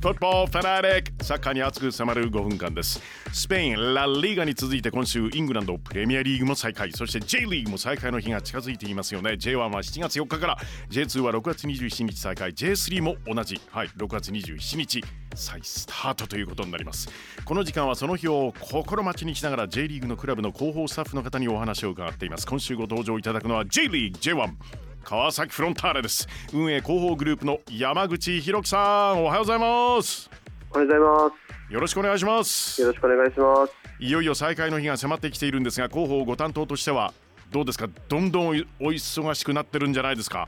フットボールファナリックサッカーに熱く迫る5分間です。スペインラ・リーガに続いて今週イングランドプレミアリーグも再開。そして J リーグも再開の日が近づいていますよね。J1 は7月4日から。J2 は6月27日再開。J3 も同じ。はい6月27日。再スタートということになります。この時間はその日を心待ちにしながら J リーグのクラブの広報スタッフの方にお話を伺っています。今週ご登場いただくのは J リーグ J1 川崎フロンターレです。運営広報グループの山口博樹さんおはようございます。おはようございます。よろしくお願いします。よろしくお願いします。いよいよ再開の日が迫ってきているんですが広報ご担当としてはどうですかどんどんお忙しくなってるんじゃないですか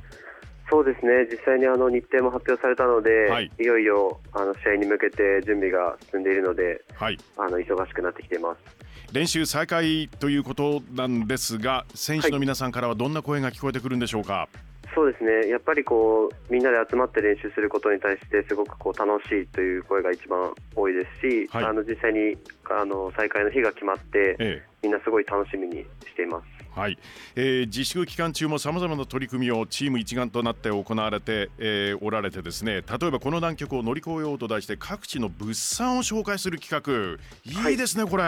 そうですね。実際にあの日程も発表されたので、はい。い、よいよあの試合に向けて準備が進んでいるのではい。あの忙しくなってきています。練習再開ということなんですが選手の皆さんからはどんな声が聞こえてくるんでしょうか、そうですね。やっぱりこうみんなで集まって練習することに対してすごくこう楽しいという声が一番多いですし、はい。あの実際にあの再開の日が決まってえみんなすごい楽しみにしています。えはい。えー自粛期間中もさまざまな取り組みをチーム一丸となって行われて、えーおられてですね例えばこの難局を乗り越えようと題して各地の物産を紹介する企画。いいですね、これ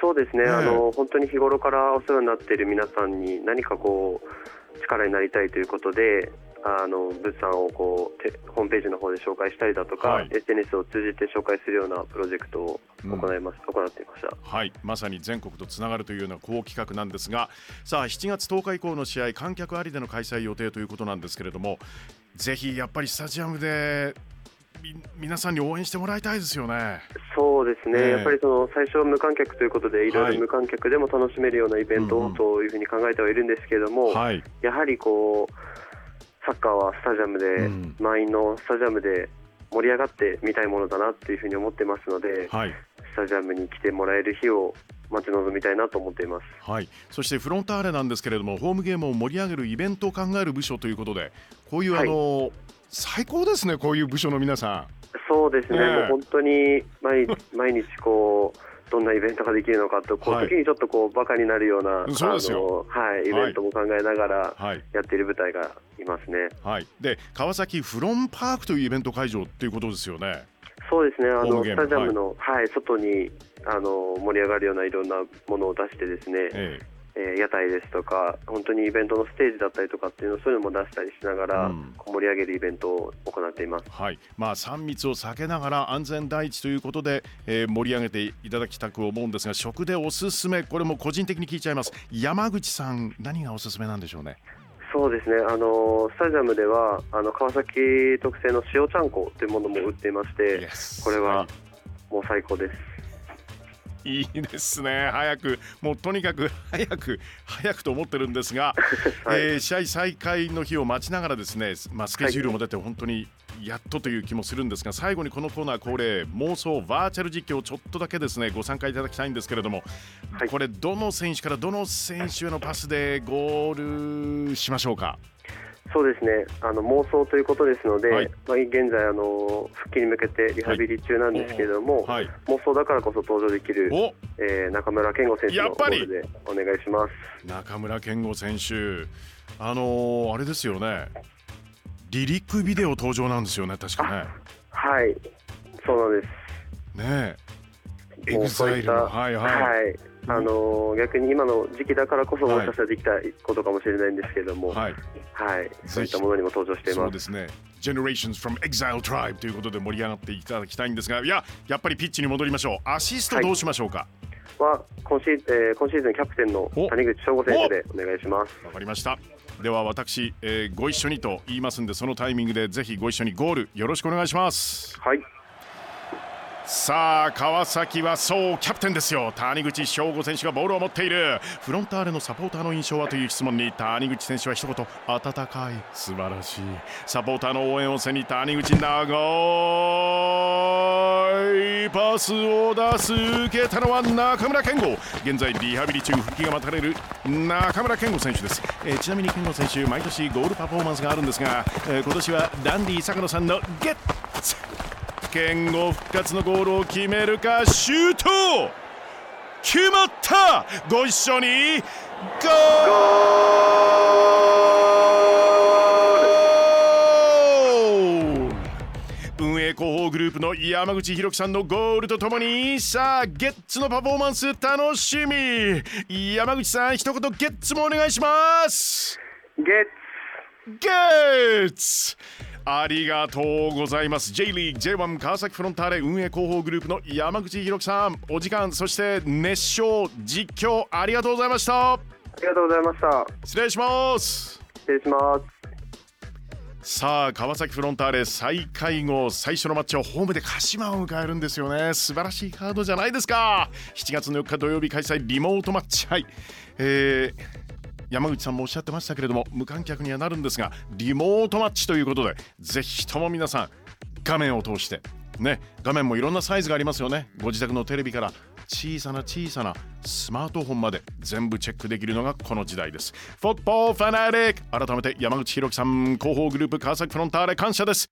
そうですね、ええ。あの本当に日頃からお世話になっている皆さんに何かこう力になりたいということであの物産をこうてホームページの方で紹介したりだとか、はい。SNS を通じて紹介するようなプロジェクトを行います、行っていました。はい。まさに全国とつながるというような好企画なんですがさあ7月10日以降の試合観客ありでの開催予定ということなんですけれどもぜひやっぱりスタジアムでみ皆さんに応援してもらいたいですよね。そうですね、ええ。やっぱりその最初は無観客ということでいろはい。いろ無観客でも楽しめるようなイベントをというふうに考えてはいるんですけれども、はい、やはりこうサッカーはスタジアムで、うん。満員のスタジアムで盛り上がってみたいものだなというふうに思ってますので、はい、スタジアムに来てもらえる日を待ち望みたいなと思っています。はい、そしてフロンターレなんですけれどもホームゲームを盛り上げるイベントを考える部署ということでこういう、はい。あの最高ですねこういう部署の皆さそうですね、ええ。もう本当に毎 毎日こうどんなイベントができるのかと、こうはい。時にちょっとこうバカになるような、そうですよ。あのはい、イベントも考えながらん。はい。やっている舞台がいますね。はい、で川崎フロンパークというイベント会場っていうことですよね。そうですね、あのスタジアムの、はい。外にあの盛り上がるようないろんなものを出してですね、ええー屋台ですとか、本当にイベントのステージだったりとかっていうのそういうのも出したりしながら、うん。盛り上げるイベントを行っています。え。はい、まあ3密を避けながら安全第一ということで、えー盛り上げていただきたく思うんですが食でおすすめこれも個人的に聞いちゃいます。山口さん何がおすすめなんでしょうね？そうですね、あのスタジアムではあの川崎特製の塩ちゃんこというものも売っていまして、これははもう最高です。いいですね。早くもうとにかく早く早くと思ってるんですが、はい。えー試合再開の日を待ちながらですね、まあ、スケジュールも出て本当にやっとという気もするんですが最後にこのコーナー恒例妄想バーチャル実況をちょっとだけですねご参加いただきたいんですけれども、はい。これどの選手からどの選手へのパスでゴールしましょうか？そうですね、あの妄想ということですので、はい。まあ、現在あの、復帰に向けてリハビリ中なんですけれども、はい。妄想だからこそ登場できる、お。えー中村健吾選手のゴやっぱり。ールでお願いします。中村健吾選手。あのーあれですよね。リリックビデオ登場なんですよね確かね。はい、そうなんです。ねえ。エもグザイルの。はい。はい、あのー逆に今の時期だからこそ、はい。もしかしたらできたことかもしれないんですけれども、はい、はい、そういったものにも登場しています。そうですね。Generations from Exile Tribe ということで盛り上がっていただきたいんですがいややっぱりピッチに戻りましょう。アシストどうしましょうか？は今シーズン、えー今シーズンキャプテンのお。谷口翔吾選手でお願いします。わかりました。では私、えーご一緒にと言いますんでそのタイミングでぜひご一緒にゴールよろしくお願いします。はい、さあ川崎はそうキャプテンですよ。谷口翔吾選手がボールを持っている。フロンターレのサポーターの印象はという質問に谷口選手は一言温かい素晴らしい。サポーターの応援を背に谷口長いパスを出す。受けたのは中村健吾現在リハビリ中復帰が待たれる中村健吾選手です、えーちなみに健吾選手毎年ゴールパフォーマンスがあるんですが、えー今年はダンディ坂野さんのゲッツ健吾復活のゴールを決めるかシュート決まった。ご一緒に。ゴール。運営広報グループ山口博樹さんのゴールとともにさあゲッツのパフォーマンス楽しみ。山口さん一言ゲッツもお願いします。ゲゲッツありがとうございます。J リーグ J1 川崎フロンターレ運営広報グループの山口博樹さん。お時間そして熱唱実況ありがとうございました。ありがとうございました。失礼します。失礼します。さあ川崎フロンターレ再開後最初のマッチをホームで鹿島を迎えるんですよね。素晴らしいカードじゃないですか。7月の4日土曜日開催リモートマッチ。はい。えー山口さんもおっしゃってましたけれども無観客にはなるんですがリモートマッチということでぜひとも皆さん画面を通してね画面もいろんなサイズがありますよね。ご自宅のテレビから小さな小さなスマートフォンまで全部チェックできるのがこの時代です。フォットボーファナリック改めて山口博樹さん広報グループ川崎フロンターレ感謝です。